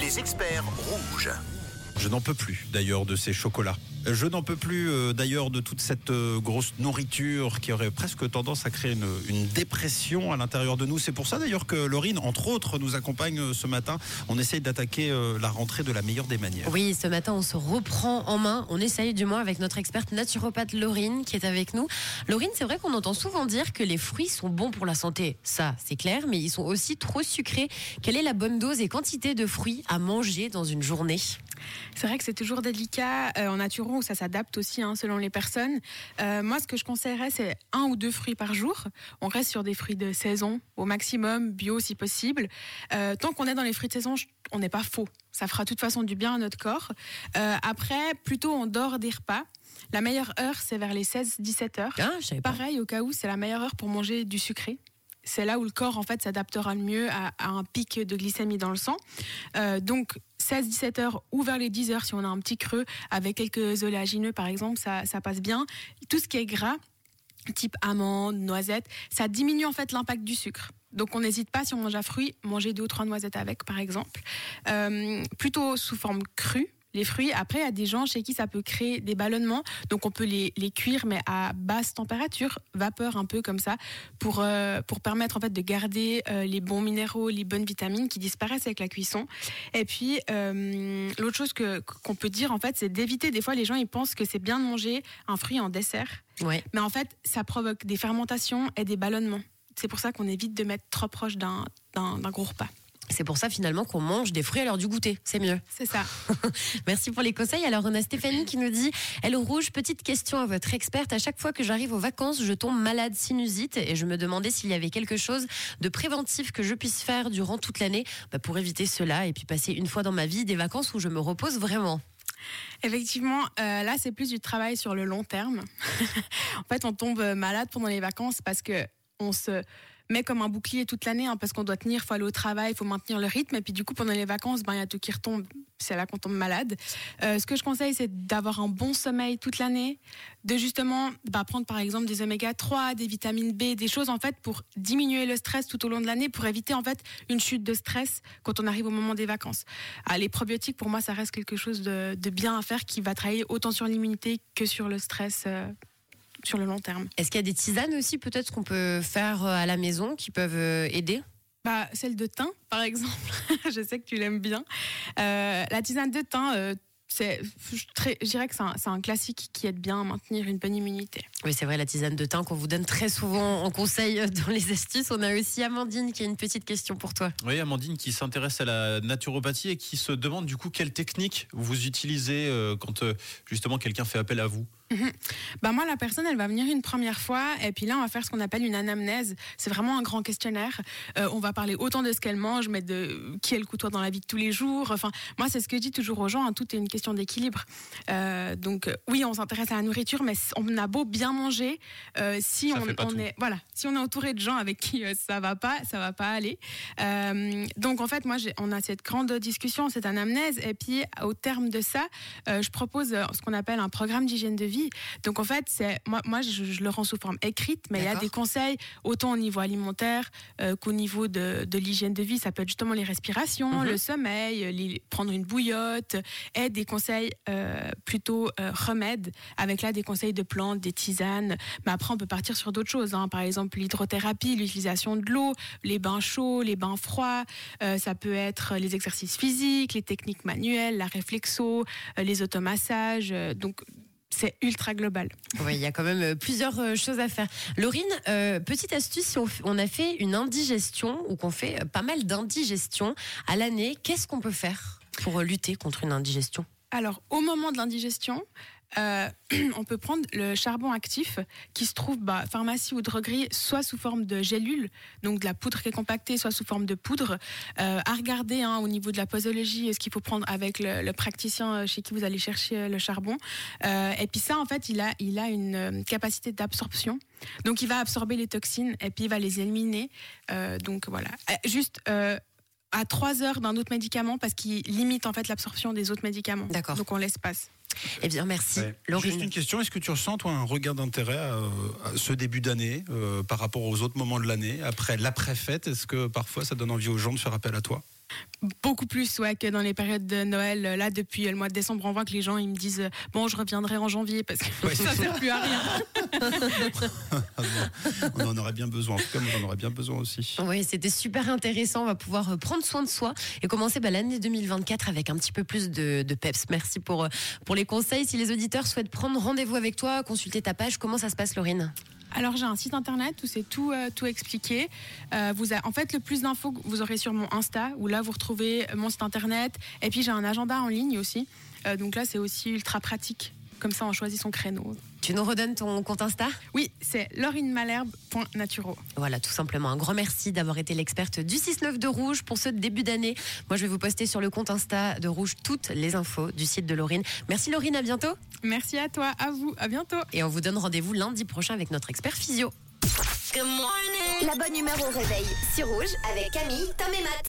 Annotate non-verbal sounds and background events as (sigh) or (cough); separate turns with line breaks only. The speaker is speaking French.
Les experts rouges.
Je n'en peux plus d'ailleurs de ces chocolats. Je n'en peux plus euh, d'ailleurs de toute cette euh, grosse nourriture qui aurait presque tendance à créer une, dépression à l'intérieur de nous. C'est pour ça d'ailleurs que Laurine, entre autres, nous accompagne euh, ce matin. On essaye d'attaquer euh, la rentrée de la meilleure des manières.
Oui, ce matin, on se reprend en main. On essaye du moins avec notre experte naturopathe Laurine qui est avec nous. Laurine, c'est vrai qu'on entend souvent dire que les fruits sont bons pour la santé. Ça, c'est clair, mais ils sont aussi trop sucrés. Quelle est la bonne dose et quantité de fruits à manger dans une journée?
C'est vrai que c'est toujours délicat euh, en naturo, ça s'adapte aussi hein, selon les personnes. Euh, moi, ce que je conseillerais, c'est un ou deux fruits par jour. On reste sur des fruits de saison au maximum, bio si possible. Euh, tant qu'on est dans les fruits de saison, on n'est pas faux. Ça fera de toute façon du bien à notre corps. Euh, après, plutôt on dort des repas. La meilleure heure, c'est vers les 16-17 heures.
Ah, je.
Pareil, au cas où, c'est la meilleure heure pour manger du sucré. C'est là où le corps en fait s'adaptera le mieux à, à un pic de glycémie dans le sang. Euh, donc 16-17 heures ou vers les 10 heures si on a un petit creux avec quelques oléagineux par exemple, ça, passe bien. Tout ce qui est gras, type amandes, noisettes, ça diminue en fait l'impact du sucre. Donc on n'hésite pas si on mange un fruit, manger deux ou trois noisettes avec par exemple. Euh, plutôt sous forme crue. Les fruits, après, il y a des gens chez qui ça peut créer des ballonnements. Donc, on peut les, les cuire, mais à basse température, vapeur un peu comme ça, pour, euh, pour permettre en fait de garder euh, les bons minéraux, les bonnes vitamines qui disparaissent avec la cuisson. Et puis, euh, l'autre chose que qu'on peut dire, en fait, c'est d'éviter. Des fois, les gens, ils pensent que c'est bien de manger un fruit en dessert.
Ouais.
Mais en fait, ça provoque des fermentations et des ballonnements. C'est pour ça qu'on évite de mettre trop proche d'un d'un d'un gros repas.
C'est pour ça finalement qu'on mange des fruits à l'heure du goûter. C'est mieux.
C'est ça. (laughs)
Merci pour les conseils. Alors, on a Stéphanie qui nous dit Hello Rouge, petite question à votre experte. À chaque fois que j'arrive aux vacances, je tombe malade sinusite et je me demandais s'il y avait quelque chose de préventif que je puisse faire durant toute l'année bah, pour éviter cela et puis passer une fois dans ma vie des vacances où je me repose vraiment.
Effectivement, euh, là, c'est plus du travail sur le long terme. (laughs) en fait, on tombe malade pendant les vacances parce que on se met comme un bouclier toute l'année, hein, parce qu'on doit tenir, faut aller au travail, faut maintenir le rythme, et puis du coup, pendant les vacances, ben il y a tout qui retombe. C'est là qu'on tombe malade. Euh, ce que je conseille, c'est d'avoir un bon sommeil toute l'année, de justement bah, prendre par exemple des oméga 3, des vitamines B, des choses en fait pour diminuer le stress tout au long de l'année, pour éviter en fait une chute de stress quand on arrive au moment des vacances. Ah, les probiotiques, pour moi, ça reste quelque chose de, de bien à faire qui va travailler autant sur l'immunité que sur le stress euh, sur le long terme.
Est-ce qu'il y a des tisanes aussi peut-être qu'on peut faire euh, à la maison qui peuvent euh, aider?
Bah, celle de thym, par exemple. (laughs) je sais que tu l'aimes bien. Euh, la tisane de thym, euh, c'est, je dirais que c'est un, un classique qui aide bien à maintenir une bonne immunité.
Oui, c'est vrai, la tisane de thym qu'on vous donne très souvent en conseil dans les astuces. On a aussi Amandine qui a une petite question pour toi.
Oui, Amandine qui s'intéresse à la naturopathie et qui se demande du coup quelle technique vous utilisez euh, quand euh, justement quelqu'un fait appel à vous?
Bah moi, la personne, elle va venir une première fois, et puis là, on va faire ce qu'on appelle une anamnèse. C'est vraiment un grand questionnaire. Euh, on va parler autant de ce qu'elle mange, mais de qui elle côtoie dans la vie de tous les jours. Enfin, moi, c'est ce que je dis toujours aux gens. hein, tout est une question d'équilibre. Euh, donc, euh, oui, on s'intéresse à la nourriture, mais on a beau bien manger, euh, si
Ça
on, est voilà, si on est entouré de gens avec qui ça va pas, ça va pas aller. Donc, en fait, moi, on a cette grande discussion, cette anamnèse, et puis au terme de ça, je propose ce qu'on appelle un programme d'hygiène de vie. Donc en fait, c'est moi, moi je, je le rends sous forme écrite, mais il y a des conseils autant au niveau alimentaire euh, qu'au niveau de, de l'hygiène de vie. Ça peut être justement les respirations,
Mhm.
le sommeil, les- prendre une bouillotte, et des conseils euh, plutôt euh, remèdes, avec là des conseils de plantes, des tisanes. Mais après, on peut partir sur d'autres choses. hein. Par exemple, l'hydrothérapie, l'utilisation de l'eau, les bains chauds, les bains froids. Euh, ça peut être les exercices physiques, les techniques manuelles, la réflexo, les automassages. Donc c'est ultra global.
Oui, il y a quand même euh, plusieurs euh, choses à faire. Laurine, euh, petite astuce, si on, on a fait une indigestion ou qu'on fait pas mal d'indigestion à l'année, qu'est-ce qu'on peut faire pour lutter contre une indigestion?
Alors, au moment de l'indigestion, euh, (clears throat) on peut prendre le charbon actif qui se trouve bah, pharmacie ou droguerie, soit sous forme de gélule, donc de la poudre qui est compactée, soit sous forme de poudre. Euh, à regarder hein, au niveau de la posologie, ce qu'il faut prendre avec le, praticien euh, chez qui vous allez chercher le charbon. Et puis ça, en fait, il a, il a une capacité d'absorption. Donc, il va absorber les toxines et puis il va les éliminer. Donc, voilà. Juste. À 3 heures d'un autre médicament parce qu'il limite en fait l'absorption des autres médicaments.
D'accord.
Donc on laisse passer.
Eh bien, merci,
Ouais.
Laurine.
Juste une question, est-ce que tu ressens toi un regard d'intérêt à, à ce début d'année euh, par rapport aux autres moments de l'année après l'après-fête? Est-ce que parfois ça donne envie aux gens de faire appel à toi?
Beaucoup plus ouais, que dans les périodes de Noël. Là, depuis le mois de décembre, on voit que les gens ils me disent euh, Bon, je reviendrai en janvier parce que
Ouais,
ça
c'est
sert plus à rien. (laughs)
On en aurait bien besoin, en tout cas moi, j'en aurais bien besoin aussi.
Oui, c'était super intéressant. On va pouvoir euh, prendre soin de soi et commencer bah, l'année 2024 avec un petit peu plus de, de peps. Merci pour, euh, pour les conseils. Si les auditeurs souhaitent prendre rendez-vous avec toi, consulter ta page, comment ça se passe, Laurine?
Alors, j'ai un site internet où c'est tout, euh, tout expliqué. Euh, vous en fait, le plus d'infos vous aurez sur mon Insta, où là, vous retrouvez mon site internet. Et puis, j'ai un agenda en ligne aussi. Euh, donc là, c'est aussi ultra pratique. Comme ça, on choisit son créneau.
Tu nous redonnes ton compte Insta?
Oui, c'est laurinemalherbe.naturo.
Voilà, tout simplement. Un grand merci d'avoir été l'experte du 6-9 de Rouge pour ce début d'année. Moi, je vais vous poster sur le compte Insta de Rouge toutes les infos du site de Laurine. Merci Laurine, à bientôt.
Merci à toi, à vous, à bientôt.
Et on vous donne rendez-vous lundi prochain avec notre expert physio.
La bonne humeur au réveil sur Rouge avec Camille, Tom et Matt.